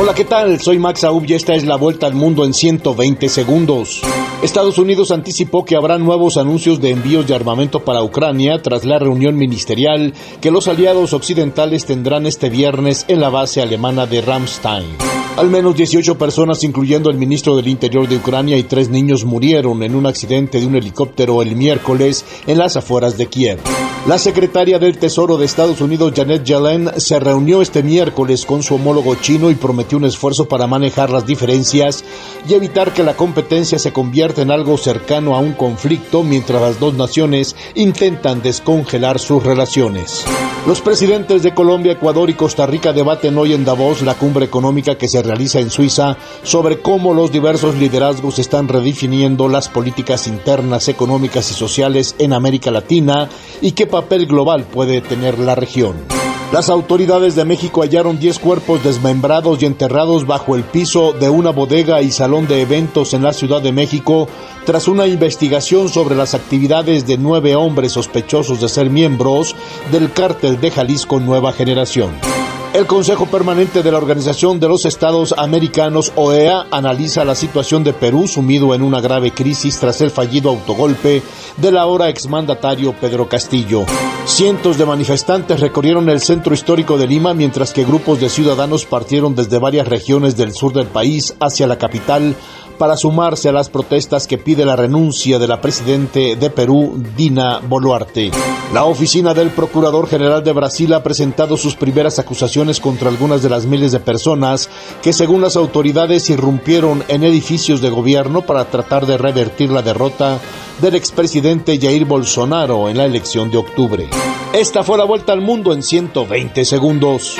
Hola, ¿qué tal? Soy Max Aub y esta es la vuelta al mundo en 120 segundos. Estados Unidos anticipó que habrá nuevos anuncios de envíos de armamento para Ucrania tras la reunión ministerial que los aliados occidentales tendrán este viernes en la base alemana de Ramstein. Al menos 18 personas, incluyendo el ministro del Interior de Ucrania y tres niños, murieron en un accidente de un helicóptero el miércoles en las afueras de Kiev. La secretaria del Tesoro de Estados Unidos, Janet Yellen, se reunió este miércoles con su homólogo chino y prometió un esfuerzo para manejar las diferencias y evitar que la competencia se convierta en algo cercano a un conflicto mientras las dos naciones intentan descongelar sus relaciones. Los presidentes de Colombia, Ecuador y Costa Rica debaten hoy en Davos la cumbre económica que se realiza en Suiza sobre cómo los diversos liderazgos están redefiniendo las políticas internas, económicas y sociales en América Latina y qué papel global puede tener la región. Las autoridades de México hallaron 10 cuerpos desmembrados y enterrados bajo el piso de una bodega y salón de eventos en la Ciudad de México tras una investigación sobre las actividades de nueve hombres sospechosos de ser miembros del cártel de Jalisco Nueva Generación. El Consejo Permanente de la Organización de los Estados Americanos, OEA, analiza la situación de Perú sumido en una grave crisis tras el fallido autogolpe del ahora exmandatario Pedro Castillo. Cientos de manifestantes recorrieron el centro histórico de Lima mientras que grupos de ciudadanos partieron desde varias regiones del sur del país hacia la capital para sumarse a las protestas que pide la renuncia de la presidente de Perú, Dina Boluarte. La oficina del Procurador General de Brasil ha presentado sus primeras acusaciones contra algunas de las miles de personas que, según las autoridades, irrumpieron en edificios de gobierno para tratar de revertir la derrota del expresidente Jair Bolsonaro en la elección de octubre. Esta fue la vuelta al mundo en 120 segundos.